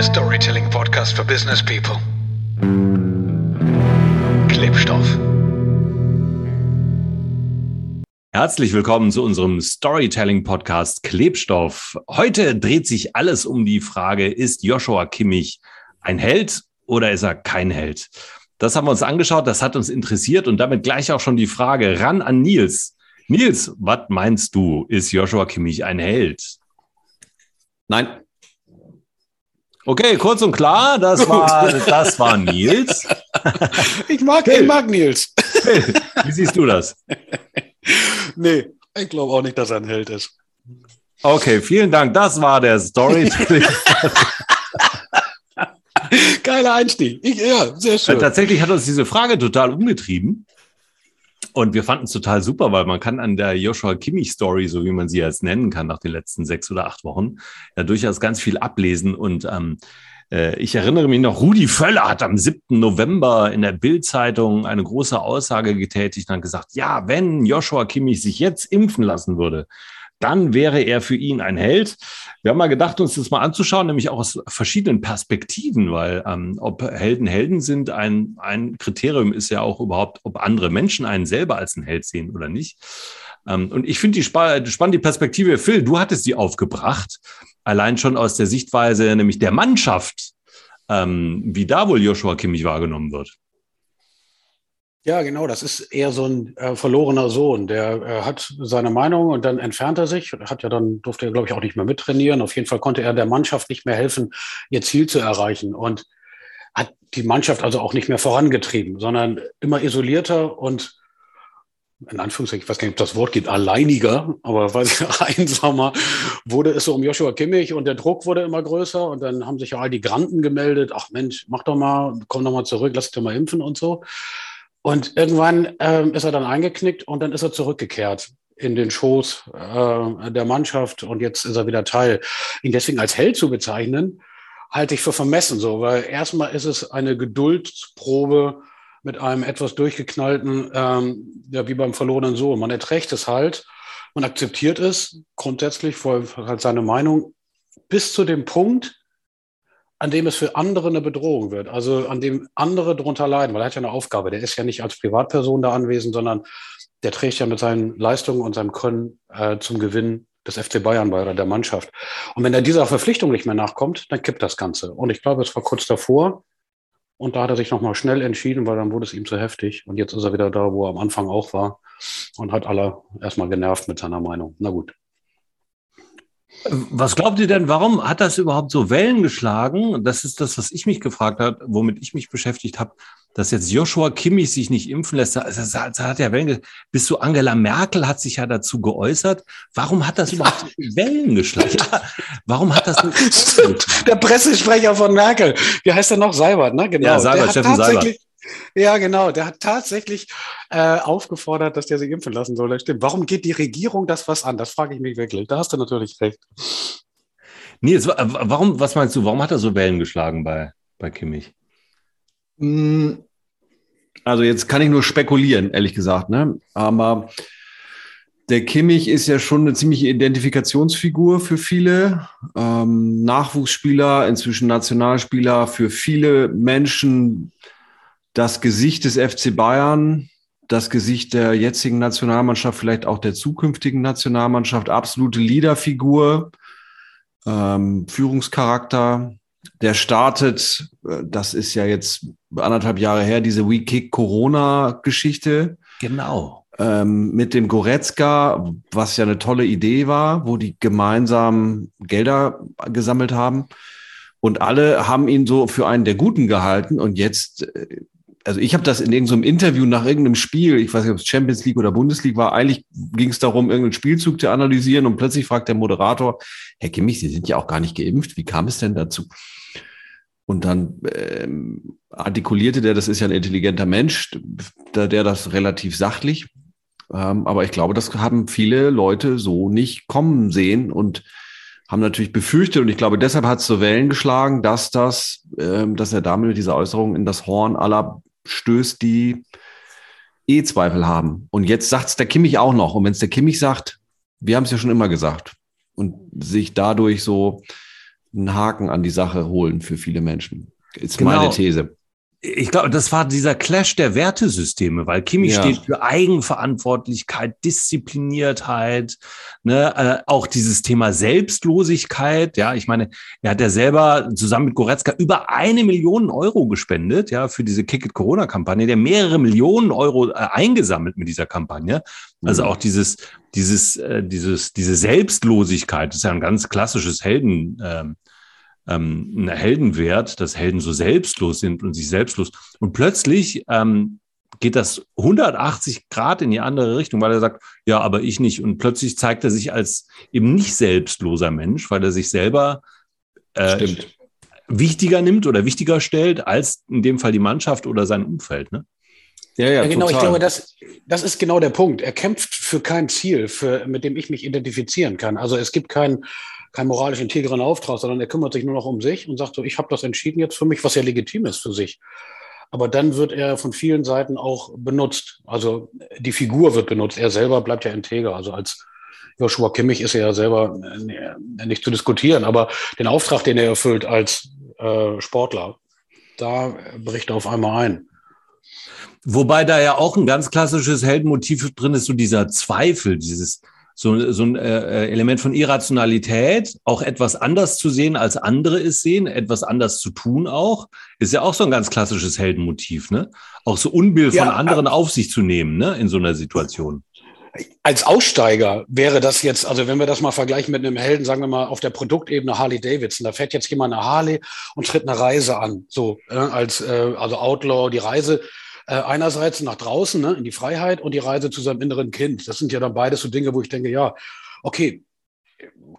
der Storytelling Podcast für Business People. Klebstoff. Herzlich willkommen zu unserem Storytelling Podcast Klebstoff. Heute dreht sich alles um die Frage, ist Joshua Kimmich ein Held oder ist er kein Held? Das haben wir uns angeschaut, das hat uns interessiert und damit gleich auch schon die Frage ran an Nils. Nils, was meinst du, ist Joshua Kimmich ein Held? Nein. Okay, kurz und klar, das war, das war Nils. Ich mag, ich mag Nils. Wie siehst du das? Nee, ich glaube auch nicht, dass er ein Held ist. Okay, vielen Dank. Das war der Story. Geiler Einstieg. Ich, ja, sehr schön. Tatsächlich hat uns diese Frage total umgetrieben. Und wir fanden es total super, weil man kann an der Joshua Kimmich Story, so wie man sie jetzt nennen kann, nach den letzten sechs oder acht Wochen, ja durchaus ganz viel ablesen. Und ähm, äh, ich erinnere mich noch, Rudi Völler hat am 7. November in der Bild-Zeitung eine große Aussage getätigt und hat gesagt, ja, wenn Joshua Kimmich sich jetzt impfen lassen würde, dann wäre er für ihn ein Held. Wir haben mal gedacht, uns das mal anzuschauen, nämlich auch aus verschiedenen Perspektiven, weil ähm, ob Helden Helden sind, ein, ein Kriterium ist ja auch überhaupt, ob andere Menschen einen selber als einen Held sehen oder nicht. Ähm, und ich finde die spa spannende Perspektive, Phil, du hattest die aufgebracht, allein schon aus der Sichtweise nämlich der Mannschaft, ähm, wie da wohl Joshua Kimmich wahrgenommen wird. Ja, genau. Das ist eher so ein äh, verlorener Sohn. Der äh, hat seine Meinung und dann entfernt er sich. Hat ja dann, durfte er, glaube ich, auch nicht mehr mittrainieren. Auf jeden Fall konnte er der Mannschaft nicht mehr helfen, ihr Ziel zu erreichen. Und hat die Mannschaft also auch nicht mehr vorangetrieben, sondern immer isolierter und in Anführungszeichen, ich weiß gar nicht, ob das Wort geht, alleiniger, aber weiß ich, einsamer, wurde es so um Joshua Kimmich und der Druck wurde immer größer und dann haben sich ja all die Granten gemeldet, ach Mensch, mach doch mal, komm doch mal zurück, lass dich doch mal impfen und so. Und irgendwann ähm, ist er dann eingeknickt und dann ist er zurückgekehrt in den Schoß äh, der Mannschaft und jetzt ist er wieder Teil. Ihn deswegen als Held zu bezeichnen, halte ich für vermessen so, weil erstmal ist es eine Geduldsprobe mit einem etwas durchgeknallten, ähm, ja, wie beim verlorenen Sohn. Man erträgt es halt, man akzeptiert es grundsätzlich, vor halt seine Meinung, bis zu dem Punkt, an dem es für andere eine Bedrohung wird, also an dem andere darunter leiden, weil er hat ja eine Aufgabe. Der ist ja nicht als Privatperson da anwesend, sondern der trägt ja mit seinen Leistungen und seinem Können äh, zum Gewinn des FC Bayern bei oder der Mannschaft. Und wenn er dieser Verpflichtung nicht mehr nachkommt, dann kippt das Ganze. Und ich glaube, es war kurz davor. Und da hat er sich nochmal schnell entschieden, weil dann wurde es ihm zu heftig. Und jetzt ist er wieder da, wo er am Anfang auch war und hat alle erstmal genervt mit seiner Meinung. Na gut. Was glaubt ihr denn, warum hat das überhaupt so Wellen geschlagen? Das ist das, was ich mich gefragt habe, womit ich mich beschäftigt habe, dass jetzt Joshua Kimmich sich nicht impfen lässt. Das, das, hat ja Wellen, bis zu Angela Merkel hat sich ja dazu geäußert. Warum hat das überhaupt. Wellen geschlagen? Ja, warum hat das Der Pressesprecher von Merkel, wie heißt er noch? Seibert, ne? Genau. Ja, Seibert, Steffen Seibert. Ja, genau. Der hat tatsächlich äh, aufgefordert, dass der sich impfen lassen soll. Das stimmt. Warum geht die Regierung das was an? Das frage ich mich wirklich. Da hast du natürlich recht. Nils, warum, was meinst du, warum hat er so Wellen geschlagen bei, bei Kimmich? Hm, also jetzt kann ich nur spekulieren, ehrlich gesagt, ne? Aber der Kimmich ist ja schon eine ziemliche Identifikationsfigur für viele. Ähm, Nachwuchsspieler, inzwischen Nationalspieler, für viele Menschen das Gesicht des FC Bayern, das Gesicht der jetzigen Nationalmannschaft, vielleicht auch der zukünftigen Nationalmannschaft, absolute Leaderfigur, ähm, Führungscharakter. Der startet, äh, das ist ja jetzt anderthalb Jahre her, diese We Kick Corona-Geschichte. Genau. Ähm, mit dem Goretzka, was ja eine tolle Idee war, wo die gemeinsam Gelder gesammelt haben. Und alle haben ihn so für einen der Guten gehalten. Und jetzt äh, also ich habe das in irgendeinem Interview nach irgendeinem Spiel, ich weiß nicht, ob es Champions League oder Bundesliga war, eigentlich ging es darum, irgendeinen Spielzug zu analysieren und plötzlich fragt der Moderator, Herr Kimmich, Sie sind ja auch gar nicht geimpft, wie kam es denn dazu? Und dann ähm, artikulierte der, das ist ja ein intelligenter Mensch, der, der das relativ sachlich. Ähm, aber ich glaube, das haben viele Leute so nicht kommen sehen und haben natürlich befürchtet und ich glaube, deshalb hat es so Wellen geschlagen, dass das, ähm, dass er damit mit dieser Äußerung in das Horn aller stößt, die eh Zweifel haben. Und jetzt sagt es der Kimmich auch noch. Und wenn es der Kimmich sagt, wir haben es ja schon immer gesagt und sich dadurch so einen Haken an die Sache holen für viele Menschen. Ist Genau. meine These. Ich glaube, das war dieser Clash der Wertesysteme, weil Kimmich Ja. steht für Eigenverantwortlichkeit, Diszipliniertheit, ne, äh, auch dieses Thema Selbstlosigkeit. Ja, ich meine, er hat ja selber zusammen mit Goretzka über eine Million Euro gespendet, ja, für diese Kick It Corona Kampagne, der mehrere Millionen Euro äh, eingesammelt mit dieser Kampagne. Also Mhm. auch dieses, dieses, äh, dieses, diese Selbstlosigkeit, das ist ja ein ganz klassisches Helden, ähm, ähm, ein Heldenwert, dass Helden so selbstlos sind und sich selbstlos. Und plötzlich ähm, geht das 180 Grad in die andere Richtung, weil er sagt, ja, aber ich nicht. Und plötzlich zeigt er sich als eben nicht selbstloser Mensch, weil er sich selber äh, wichtiger nimmt oder wichtiger stellt als in dem Fall die Mannschaft oder sein Umfeld. Ne? Ja, ja, Ja, genau, ich total. glaube, das, das ist genau der Punkt. Er kämpft für kein Ziel, für, mit dem ich mich identifizieren kann. Also es gibt keinen keinen moralisch integren Auftrag, sondern er kümmert sich nur noch um sich und sagt so, ich habe das entschieden jetzt für mich, was ja legitim ist für sich. Aber dann wird er von vielen Seiten auch benutzt. Also die Figur wird benutzt. Er selber bleibt ja integer. Also als Joshua Kimmich ist er ja selber äh, nicht zu diskutieren. Aber den Auftrag, den er erfüllt als äh, Sportler, da bricht er auf einmal ein. Wobei da ja auch ein ganz klassisches Heldenmotiv drin ist, so dieser Zweifel, dieses so, so ein äh, Element von Irrationalität, auch etwas anders zu sehen, als andere es sehen, etwas anders zu tun auch, ist ja auch so ein ganz klassisches Heldenmotiv, ne? Auch so Unbill von Ja, anderen auf sich zu nehmen, ne? In so einer Situation. als Aussteiger wäre das jetzt, also wenn wir das mal vergleichen mit einem Helden, sagen wir mal auf der Produktebene Harley Davidson, da fährt jetzt jemand eine Harley und tritt eine Reise an, so äh, als äh, also Outlaw die Reise äh, einerseits nach draußen ne, in die Freiheit und die Reise zu seinem inneren Kind. Das sind ja dann beides so Dinge, wo ich denke, ja, okay,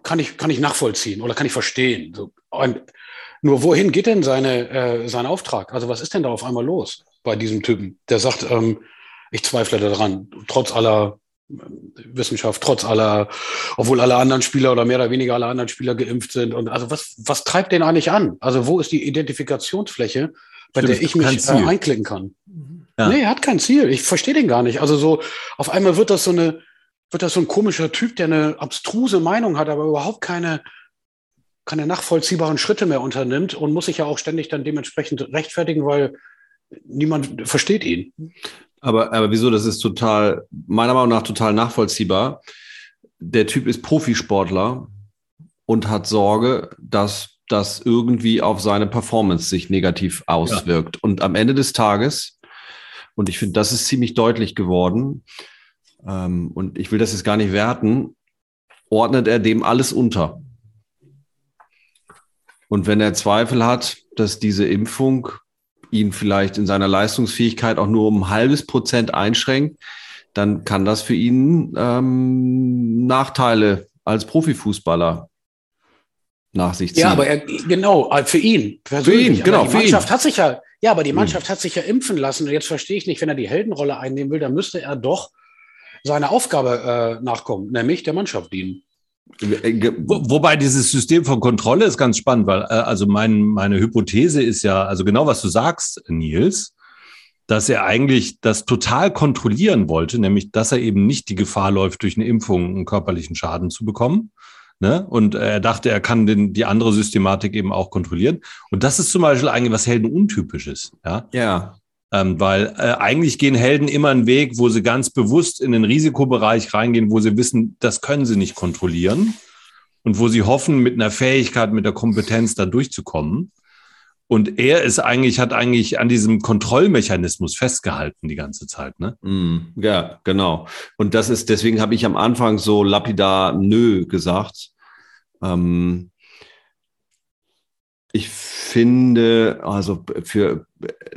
kann ich kann ich nachvollziehen oder kann ich verstehen. So, und nur wohin geht denn seine äh, sein Auftrag? Also was ist denn da auf einmal los bei diesem Typen, der sagt, ähm, ich zweifle daran, trotz aller Wissenschaft, trotz aller, obwohl alle anderen Spieler oder mehr oder weniger alle anderen Spieler geimpft sind. Und also was, was treibt den eigentlich an? Also wo ist die Identifikationsfläche, bei Stimmt, der ich mich äh, einklicken kann? Ja. Nee, er hat kein Ziel. Ich verstehe den gar nicht. Also so, auf einmal wird das so eine, wird das so ein komischer Typ, der eine abstruse Meinung hat, aber überhaupt keine, keine nachvollziehbaren Schritte mehr unternimmt und muss sich ja auch ständig dann dementsprechend rechtfertigen, weil niemand versteht ihn. Aber, aber wieso? Das ist total, meiner Meinung nach total nachvollziehbar. Der Typ ist Profisportler und hat Sorge, dass das irgendwie auf seine Performance sich negativ auswirkt. Und am Ende des Tages, und ich finde, das ist ziemlich deutlich geworden, ähm, und ich will das jetzt gar nicht werten, ordnet er dem alles unter. Und wenn er Zweifel hat, dass diese Impfung ihn vielleicht in seiner Leistungsfähigkeit auch nur um ein halbes Prozent einschränkt, dann kann das für ihn ähm, Nachteile als Profifußballer nach sich ziehen. Ja, aber er, genau, äh, für ihn. persönlich. Für ihn, genau, die für ihn. Mannschaft hat sich ja, ja, aber die Mhm. Mannschaft hat sich ja impfen lassen. Und jetzt verstehe ich nicht, wenn er die Heldenrolle einnehmen will, dann müsste er doch seiner Aufgabe äh, nachkommen, nämlich der Mannschaft dienen. Wobei dieses System von Kontrolle ist ganz spannend, weil äh, also mein, meine Hypothese ist ja, also genau was du sagst, Nils, dass er eigentlich das total kontrollieren wollte, nämlich dass er eben nicht die Gefahr läuft, durch eine Impfung einen körperlichen Schaden zu bekommen. Ne? Und äh, er dachte, er kann den, die andere Systematik eben auch kontrollieren. Und das ist zum Beispiel eigentlich was Helden untypisches. Ja? Ja, Ähm, weil äh, eigentlich gehen Helden immer einen Weg, wo sie ganz bewusst in den Risikobereich reingehen, wo sie wissen, das können sie nicht kontrollieren und wo sie hoffen, mit einer Fähigkeit, mit der Kompetenz da durchzukommen. Und er ist eigentlich, hat eigentlich an diesem Kontrollmechanismus festgehalten die ganze Zeit, ne? Mm, ja, genau. Und das ist, deswegen habe ich am Anfang so lapidar nö gesagt. Ähm, ich finde, also für,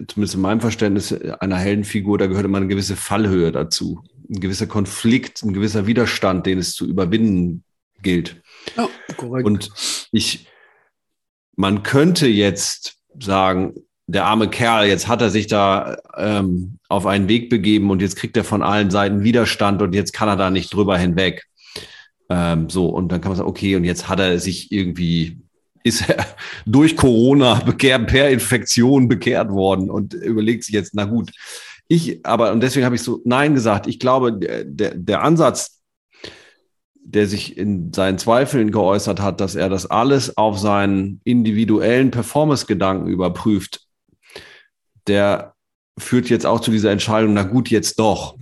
zumindest in meinem Verständnis einer Heldenfigur, da gehört immer eine gewisse Fallhöhe dazu. Ein gewisser Konflikt, ein gewisser Widerstand, den es zu überwinden gilt. Ja, korrekt. Und ich, man könnte jetzt sagen, der arme Kerl, jetzt hat er sich da ähm, auf einen Weg begeben und jetzt kriegt er von allen Seiten Widerstand und jetzt kann er da nicht drüber hinweg. Ähm, so, und dann kann man sagen, okay, und jetzt hat er sich irgendwie, ist er durch Corona bekehrt, per Infektion bekehrt worden und überlegt sich jetzt, na gut. Ich, aber, und deswegen habe ich so Nein gesagt. Ich glaube, der, der, Ansatz, der sich in seinen Zweifeln geäußert hat, dass er das alles auf seinen individuellen Performance-Gedanken überprüft, der führt jetzt auch zu dieser Entscheidung, na gut, jetzt doch,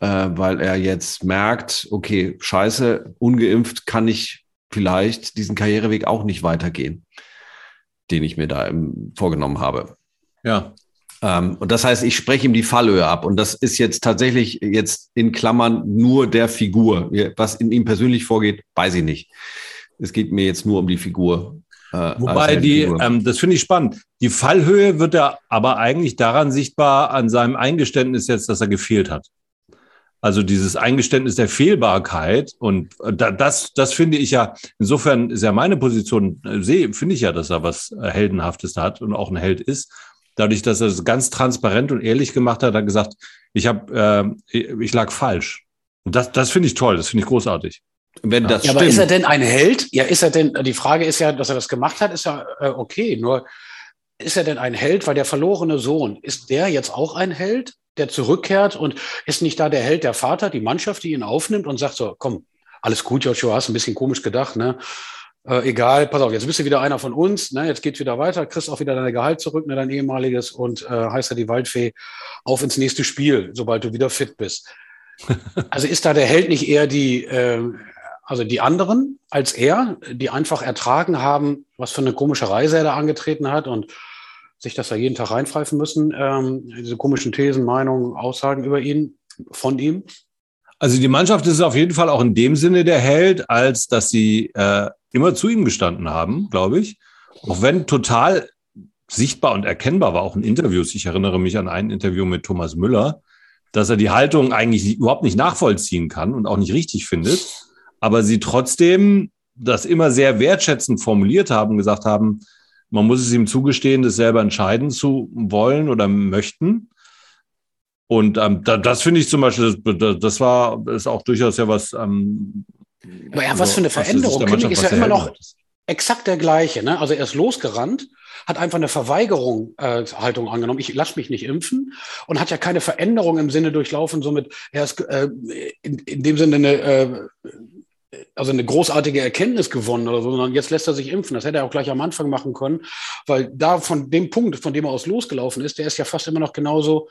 äh, weil er jetzt merkt, okay, scheiße, ungeimpft kann ich vielleicht diesen Karriereweg auch nicht weitergehen, den ich mir da vorgenommen habe. Ja. Ähm, und das heißt, ich spreche ihm die Fallhöhe ab. Und das ist jetzt tatsächlich jetzt in Klammern nur der Figur. Was in ihm persönlich vorgeht, weiß ich nicht. Es geht mir jetzt nur um die Figur. Äh, Wobei die, ähm, das finde ich spannend. Die Fallhöhe wird er aber eigentlich daran sichtbar an seinem Eingeständnis jetzt, dass er gefehlt hat. Also dieses Eingeständnis der Fehlbarkeit und äh, das, das finde ich ja, insofern ist ja meine Position, äh, sehe, finde ich ja, dass er was Heldenhaftes hat und auch ein Held ist dadurch, dass er es ganz transparent und ehrlich gemacht hat, hat er gesagt, ich habe, äh, ich lag falsch. Und das, das finde ich toll, das finde ich großartig. Wenn das ja, stimmt. aber ist er denn ein Held? Ja, ist er denn, die Frage ist ja, dass er das gemacht hat, ist ja äh, okay. Nur ist er denn ein Held? Weil der verlorene Sohn, ist der jetzt auch ein Held, der zurückkehrt und ist nicht da der Held, der Vater, die Mannschaft, die ihn aufnimmt und sagt so, komm, alles gut, Joshua, hast ein bisschen komisch gedacht, ne? äh, egal, pass auf, jetzt bist du wieder einer von uns, ne, jetzt geht's wieder weiter, kriegst auch wieder dein Gehalt zurück, ne, dein ehemaliges und äh, heißt ja die Waldfee auf ins nächste Spiel, sobald du wieder fit bist. also ist da der Held nicht eher die, äh, also die anderen als er, die einfach ertragen haben, was für eine komische Reise er da angetreten hat und sich das da jeden Tag reinpfeifen müssen, ähm, diese komischen Thesen, Meinungen, Aussagen über ihn, von ihm? Also die Mannschaft ist auf jeden Fall auch in dem Sinne der Held, als dass sie äh, immer zu ihm gestanden haben, glaube ich. Auch wenn total sichtbar und erkennbar war, auch in Interviews. Ich erinnere mich an ein Interview mit Thomas Müller, dass er die Haltung eigentlich überhaupt nicht nachvollziehen kann und auch nicht richtig findet, aber sie trotzdem das immer sehr wertschätzend formuliert haben, gesagt haben, man muss es ihm zugestehen, das selber entscheiden zu wollen oder möchten. Und ähm, da, das finde ich zum Beispiel, das, das war ist auch durchaus ja was, ähm, aber ja, was also, für eine Veränderung. König ist ja immer noch exakt der gleiche. Ne? Also er ist losgerannt, hat einfach eine Verweigerung äh, Haltung angenommen. Ich lasse mich nicht impfen und hat ja keine Veränderung im Sinne durchlaufen. Somit er ist äh, in, in dem Sinne eine äh, also eine großartige Erkenntnis gewonnen oder so, sondern jetzt lässt er sich impfen. Das hätte er auch gleich am Anfang machen können, weil da von dem Punkt, von dem er aus losgelaufen ist, der ist ja fast immer noch genauso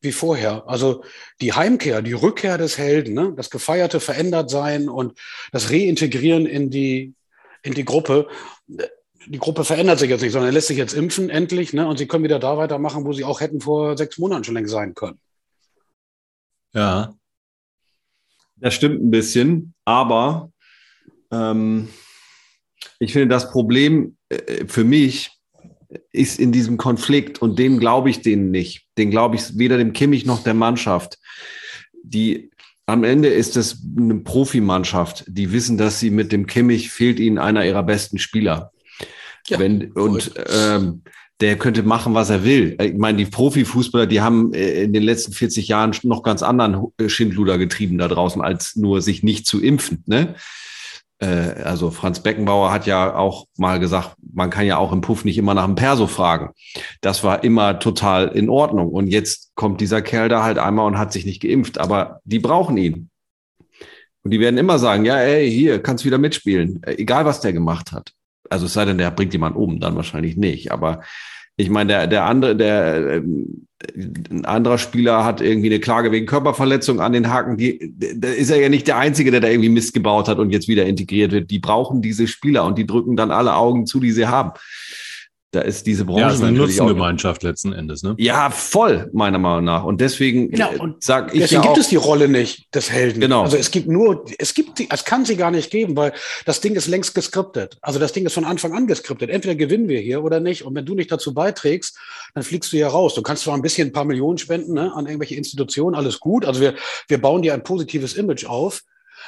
wie vorher. Also die Heimkehr, die Rückkehr des Helden, ne? das gefeierte Verändertsein und das Reintegrieren in die, in die Gruppe. Die Gruppe verändert sich jetzt nicht, sondern er lässt sich jetzt impfen, endlich, ne? und sie können wieder da weitermachen, wo sie auch hätten vor sechs Monaten schon längst sein können. Ja, das stimmt ein bisschen, aber ähm, ich finde, das Problem äh, für mich ist in diesem Konflikt und dem glaube ich denen nicht. Den glaube ich weder dem Kimmich noch der Mannschaft. Die am Ende ist es eine Profimannschaft, die wissen, dass sie mit dem Kimmich fehlt ihnen einer ihrer besten Spieler. Ja, Wenn, und ähm, der könnte machen, was er will. Ich meine, die Profifußballer, die haben äh, in den letzten 40 Jahren noch ganz anderen Schindluder getrieben da draußen, als nur sich nicht zu impfen. Ne? äh, also Franz Beckenbauer hat ja auch mal gesagt, man kann ja auch im Puff nicht immer nach dem Perso fragen. Das war immer total in Ordnung. Und jetzt kommt dieser Kerl da halt einmal und hat sich nicht geimpft, aber die brauchen ihn. Und die werden immer sagen, ja, ey, hier, kannst wieder mitspielen, egal was der gemacht hat. Also es sei denn, der bringt jemand um, dann wahrscheinlich nicht. Aber ich meine, der, der andere, der ähm, ein anderer Spieler hat irgendwie eine Klage wegen Körperverletzung an den Haken. Die, da ist er ja nicht der Einzige, der da irgendwie Mist gebaut hat und jetzt wieder integriert wird. Die brauchen diese Spieler und die drücken dann alle Augen zu, die sie haben. Da ist diese Branche. Ja, ist eine Nutzengemeinschaft letzten Endes, ne? Ja, voll, meiner Meinung nach. Und deswegen genau, und sag ich. Deswegen ja gibt es die Rolle nicht des Helden. Genau. Also es gibt nur, es gibt die, es kann sie gar nicht geben, weil das Ding ist längst geskriptet. Also das Ding ist von Anfang an geskriptet. Entweder gewinnen wir hier oder nicht. Und wenn du nicht dazu beiträgst, dann fliegst du hier raus. Du kannst zwar ein bisschen ein paar Millionen spenden ne, an irgendwelche Institutionen, alles gut. Also wir, wir bauen dir ein positives Image auf.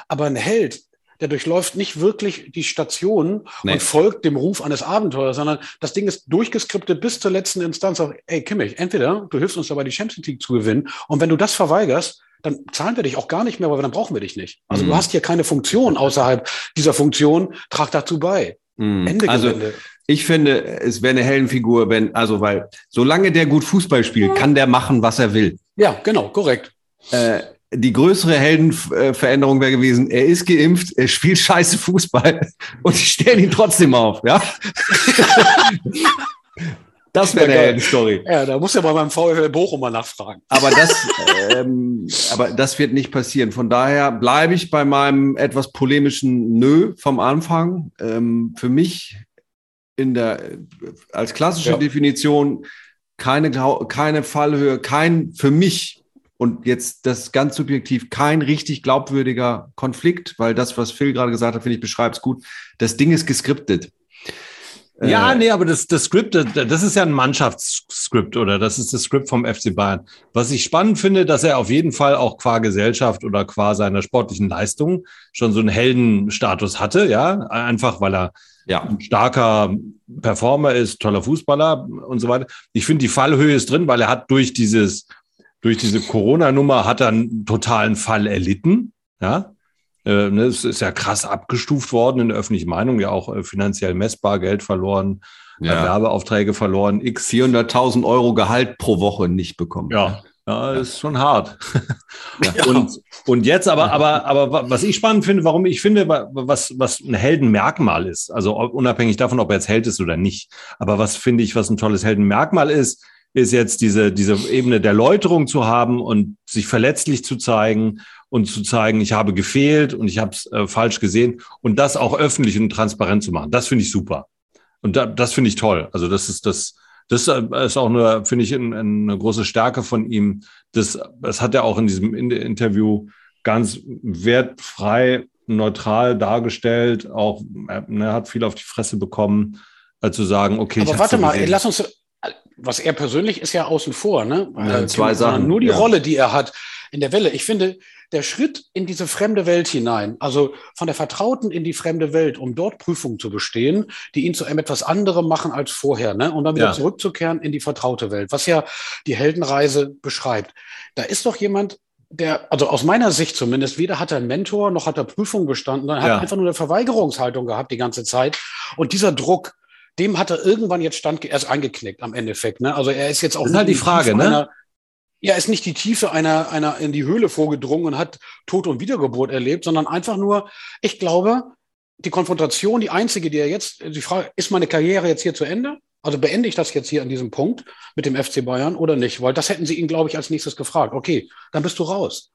Aber ein Held der durchläuft nicht wirklich die Station nee. und folgt dem Ruf eines Abenteuers, sondern das Ding ist durchgeskriptet bis zur letzten Instanz auf, ey Kimmich, entweder du hilfst uns dabei, die Champions League zu gewinnen und wenn du das verweigerst, dann zahlen wir dich auch gar nicht mehr, weil dann brauchen wir dich nicht. Also mhm. du hast hier keine Funktion außerhalb dieser Funktion, trag dazu bei. Mhm. Ende also, Gelände. Ich finde, es wäre eine Heldenfigur, wenn, also, weil, solange der gut Fußball spielt, kann der machen, was er will. Ja, genau, korrekt. Äh, die größere Heldenveränderung wäre gewesen, er ist geimpft, er spielt scheiße Fußball und ich stelle ihn trotzdem auf, ja. Das wäre eine Heldenstory. Ja, da muss ja bei meinem VfL Bochum mal nachfragen. Aber das, ähm, aber das wird nicht passieren. Von daher bleibe ich bei meinem etwas polemischen Nö vom Anfang. Ähm, für mich in der, als klassische Ja. Definition keine, keine Fallhöhe, kein, für mich und jetzt das ganz subjektiv, kein richtig glaubwürdiger Konflikt, weil das, was Phil gerade gesagt hat, finde ich, beschreibt es gut. Das Ding ist geskriptet. Ja, Äh, nee, aber das, das Skript, das, das ist ja ein Mannschaftsskript oder das ist das Skript vom FC Bayern. Was ich spannend finde, dass er auf jeden Fall auch qua Gesellschaft oder qua seiner sportlichen Leistung schon so einen Heldenstatus hatte, ja, einfach weil er ja. ein starker Performer ist, toller Fußballer und so weiter. Ich finde, die Fallhöhe ist drin, weil er hat durch dieses, durch diese Corona-Nummer hat er einen totalen Fall erlitten, ja. Äh, ne, Es ist ja krass abgestuft worden in der öffentlichen Meinung, ja auch äh, finanziell messbar, Geld verloren, Ja. Werbeaufträge verloren, x 400.000 Euro Gehalt pro Woche nicht bekommen. ja, ja, ist schon hart. Ja. Und, und jetzt aber, aber, aber wa- was ich spannend finde, warum ich finde, wa- was, was ein Heldenmerkmal ist, also unabhängig davon, ob er jetzt Held ist oder nicht, aber was finde ich, was ein tolles Heldenmerkmal ist, ist jetzt diese, diese Ebene der Läuterung zu haben und sich verletzlich zu zeigen und zu zeigen, ich habe gefehlt und ich habe es äh, falsch gesehen und das auch öffentlich und transparent zu machen. Das finde ich super. Und da, das finde ich toll. Also das ist das, das äh, ist auch eine, finde ich, ein- eine große Stärke von ihm. Das, das hat er auch in diesem In- Interview ganz wertfrei, neutral dargestellt. Auch er er hat viel auf die Fresse bekommen, äh, zu sagen, okay, ich Aber warte mal, lass uns, was er persönlich ist ja außen vor, ne? Ja, zwei Sachen, Nur die ja. Rolle, die er hat in der Welle. Ich finde, der Schritt in diese fremde Welt hinein, also von der Vertrauten in die fremde Welt, um dort Prüfungen zu bestehen, die ihn zu einem etwas anderem machen als vorher, ne? Und dann wieder Ja. zurückzukehren in die vertraute Welt, was ja die Heldenreise beschreibt. Da ist doch jemand, der, also aus meiner Sicht zumindest, weder hat er einen Mentor, noch hat er Prüfungen bestanden, sondern hat Ja. einfach nur eine Verweigerungshaltung gehabt die ganze Zeit. Und dieser Druck, dem hat er irgendwann jetzt stand, er ist eingeknickt am Endeffekt. Ne? Also er ist jetzt auch Das ist halt nicht die Frage, Tiefe ne? Einer, ja, ist nicht die Tiefe einer, einer in die Höhle vorgedrungen und hat Tod und Wiedergeburt erlebt, sondern einfach nur, ich glaube, die Konfrontation, die einzige, die er jetzt, die Frage, ist meine Karriere jetzt hier zu Ende? Also beende ich das jetzt hier an diesem Punkt mit dem FC Bayern oder nicht? Weil das hätten sie ihn, glaube ich, als nächstes gefragt. Okay, dann bist du raus.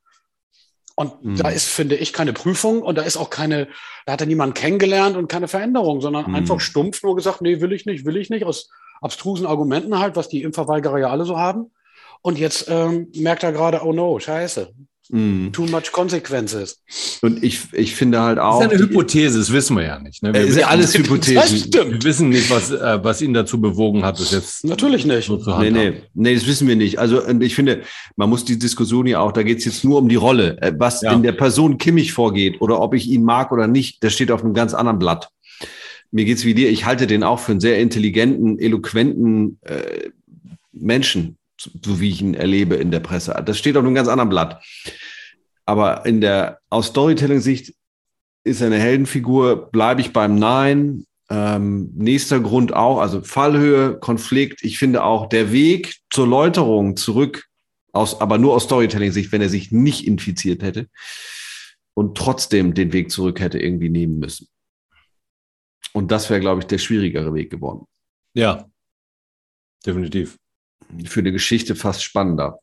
Und Mhm. da ist, finde ich, keine Prüfung und da ist auch keine, da hat er niemanden kennengelernt und keine Veränderung, sondern Mhm. einfach stumpf nur gesagt, nee, will ich nicht, will ich nicht, aus abstrusen Argumenten halt, was die Impfverweigerer ja alle so haben. Und jetzt ähm, merkt er gerade, oh no, scheiße, Mhm. too much consequences. Und ich, ich finde halt Das auch. ist ja eine die- Hypothese, das wissen wir ja nicht. Ne? Wir, Äh, ist ja alles Das Hypothesen. stimmt. wir wissen nicht, was, äh, was ihn dazu bewogen hat, das jetzt Natürlich nicht. so zu Nee, nee, nee, das wissen wir nicht. Also und ich finde, man muss die Diskussion ja auch, da geht es jetzt nur um die Rolle. Äh, Was Ja. in der Person Kimmich vorgeht oder ob ich ihn mag oder nicht, das steht auf einem ganz anderen Blatt. Mir geht's wie dir, ich halte den auch für einen sehr intelligenten, eloquenten äh, Menschen, so wie ich ihn erlebe in der Presse. Das steht auf einem ganz anderen Blatt. Aber in der, aus Storytelling-Sicht ist er eine Heldenfigur, bleibe ich beim Nein. Ähm, nächster Grund auch, also Fallhöhe, Konflikt. Ich finde auch der Weg zur Läuterung zurück, aus, aber nur aus Storytelling-Sicht, wenn er sich nicht infiziert hätte und trotzdem den Weg zurück hätte irgendwie nehmen müssen. Und das wäre, glaube ich, der schwierigere Weg geworden. Ja, definitiv. Für eine Geschichte fast spannender.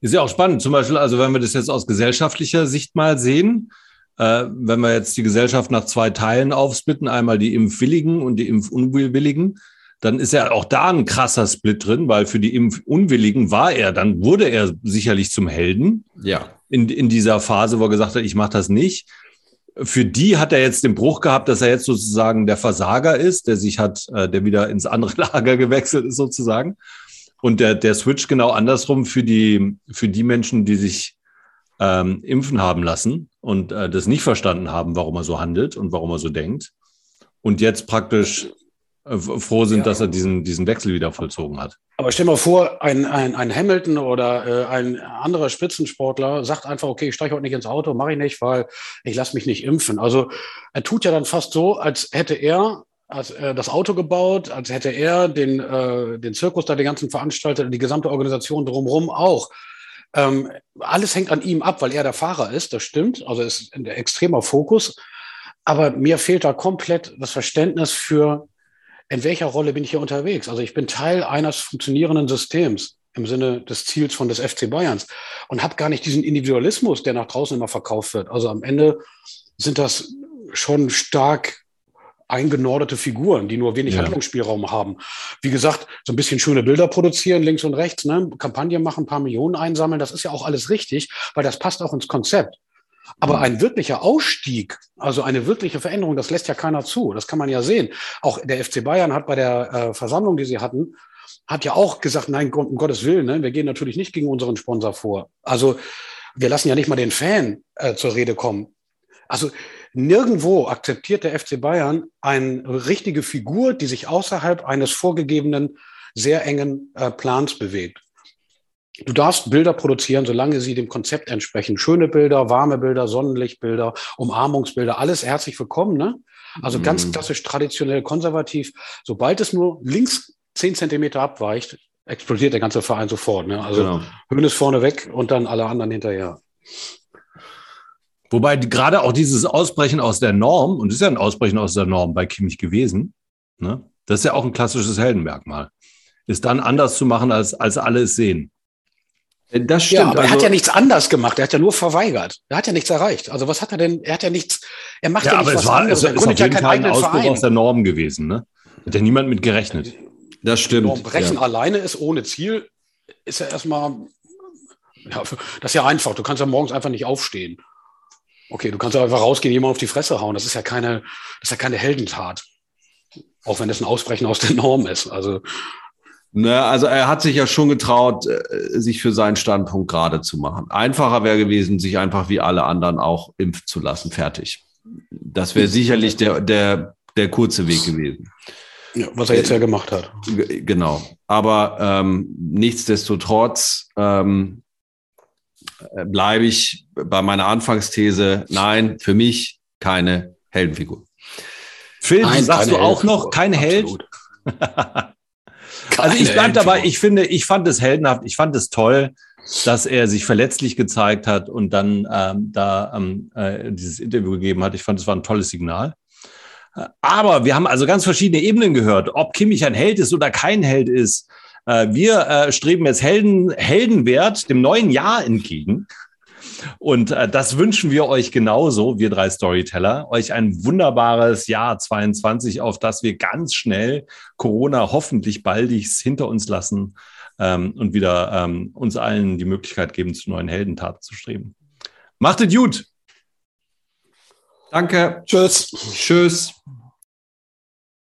Ist ja auch spannend. Zum Beispiel, also wenn wir das jetzt aus gesellschaftlicher Sicht mal sehen, äh, wenn wir jetzt die Gesellschaft nach zwei Teilen aufsplitten, einmal die Impfwilligen und die Impfunwilligen, dann ist ja auch da ein krasser Split drin, weil für die Impfunwilligen war er, dann wurde er sicherlich zum Helden Ja. in, in dieser Phase, wo er gesagt hat, ich mache das nicht. Für die hat er jetzt den Bruch gehabt, dass er jetzt sozusagen der Versager ist, der sich hat, äh, der wieder ins andere Lager gewechselt ist sozusagen. Und der, der Switch genau andersrum für die, für die Menschen, die sich ähm, impfen haben lassen und äh, das nicht verstanden haben, warum er so handelt und warum er so denkt. Und jetzt praktisch äh, froh sind, Ja. dass er diesen, diesen Wechsel wieder vollzogen hat. Aber stell mal vor, ein, ein, ein Hamilton oder äh, ein anderer Spitzensportler sagt einfach, okay, ich steige heute nicht ins Auto, mache ich nicht, weil ich lasse mich nicht impfen. Also er tut ja dann fast so, als hätte er als, äh, das Auto gebaut, als hätte er den, äh, den Zirkus da, die ganzen Veranstalter, die gesamte Organisation drumherum auch Ähm, alles hängt an ihm ab, weil er der Fahrer ist, das stimmt. Also ist ein extremer Fokus. Aber mir fehlt da komplett das Verständnis für, in welcher Rolle bin ich hier unterwegs. Also ich bin Teil eines funktionierenden Systems im Sinne des Ziels von des FC Bayerns und habe gar nicht diesen Individualismus, der nach draußen immer verkauft wird. Also am Ende sind das schon stark eingenordete Figuren, die nur wenig ja. Handlungsspielraum haben. Wie gesagt, so ein bisschen schöne Bilder produzieren, links und rechts, ne? Kampagne machen, ein paar Millionen einsammeln, das ist ja auch alles richtig, weil das passt auch ins Konzept. Aber ein wirklicher Ausstieg, also eine wirkliche Veränderung, das lässt ja keiner zu. Das kann man ja sehen. Auch der FC Bayern hat bei der äh, Versammlung, die sie hatten, hat ja auch gesagt, nein, um Gottes Willen, ne? wir gehen natürlich nicht gegen unseren Sponsor vor. Also wir lassen ja nicht mal den Fan äh, zur Rede kommen. Also Nirgendwo akzeptiert der FC Bayern eine richtige Figur, die sich außerhalb eines vorgegebenen, sehr engen äh, Plans bewegt. Du darfst Bilder produzieren, solange sie dem Konzept entsprechen. Schöne Bilder, warme Bilder, Sonnenlichtbilder, Umarmungsbilder, alles herzlich willkommen. Ne? Also mhm. ganz klassisch, traditionell, konservativ. Sobald es nur links zehn Zentimeter abweicht, explodiert der ganze Verein sofort. Ne? Also genau. Höhnes vorne weg und dann alle anderen hinterher. Wobei gerade auch dieses Ausbrechen aus der Norm, und es ist ja ein Ausbrechen aus der Norm bei Kimmich gewesen, ne? das ist ja auch ein klassisches Heldenmerkmal, ist dann anders zu machen, als, als alle es sehen. Das stimmt. Ja, aber also, er hat also ja nichts anders gemacht. Er hat ja nur verweigert. Er hat ja nichts erreicht. Also was hat er denn? Er hat ja nichts. Er macht ja, ja aber nichts es war, anderes. Es, er gründet ja keinen eigenen Ausbruch Verein. aus der Norm gewesen. Ne? Hat ja niemand mit gerechnet. Das stimmt. Norm brechen ja. alleine ist ohne Ziel. Ist ja erstmal. Ja, das ist ja einfach. Du kannst ja morgens einfach nicht aufstehen. Okay, du kannst einfach rausgehen, jemand auf die Fresse hauen. Das ist ja keine, das ist ja keine Heldentat. Auch wenn das ein Ausbrechen aus der Norm ist. Also. Na, also er hat sich ja schon getraut, äh, sich für seinen Standpunkt gerade zu machen. Einfacher wäre gewesen, sich einfach wie alle anderen auch impfen zu lassen. Fertig. Das wäre sicherlich der, der, der kurze Weg gewesen. Ja, was er jetzt ja gemacht hat. Genau. Aber ähm, nichtsdestotrotz ähm, äh, bleibe ich bei meiner Anfangsthese, nein, für mich keine Heldenfigur. Phil, nein, sagst du auch noch kein Held? also ich bleibe dabei, ich finde, ich fand es heldenhaft, ich fand es toll, dass er sich verletzlich gezeigt hat und dann ähm, da ähm, äh, dieses Interview gegeben hat. Ich fand, es war ein tolles Signal. Äh, aber wir haben also ganz verschiedene Ebenen gehört, ob Kimmich ein Held ist oder kein Held ist. Äh, wir äh, streben jetzt Helden, Heldenwert dem neuen Jahr entgegen. Und äh, das wünschen wir euch genauso, wir drei Storyteller, euch ein wunderbares Jahr 22, auf das wir ganz schnell Corona hoffentlich baldigst hinter uns lassen ähm, und wieder ähm, uns allen die Möglichkeit geben, zu neuen Heldentaten zu streben. Macht es gut! Danke. Tschüss. Tschüss.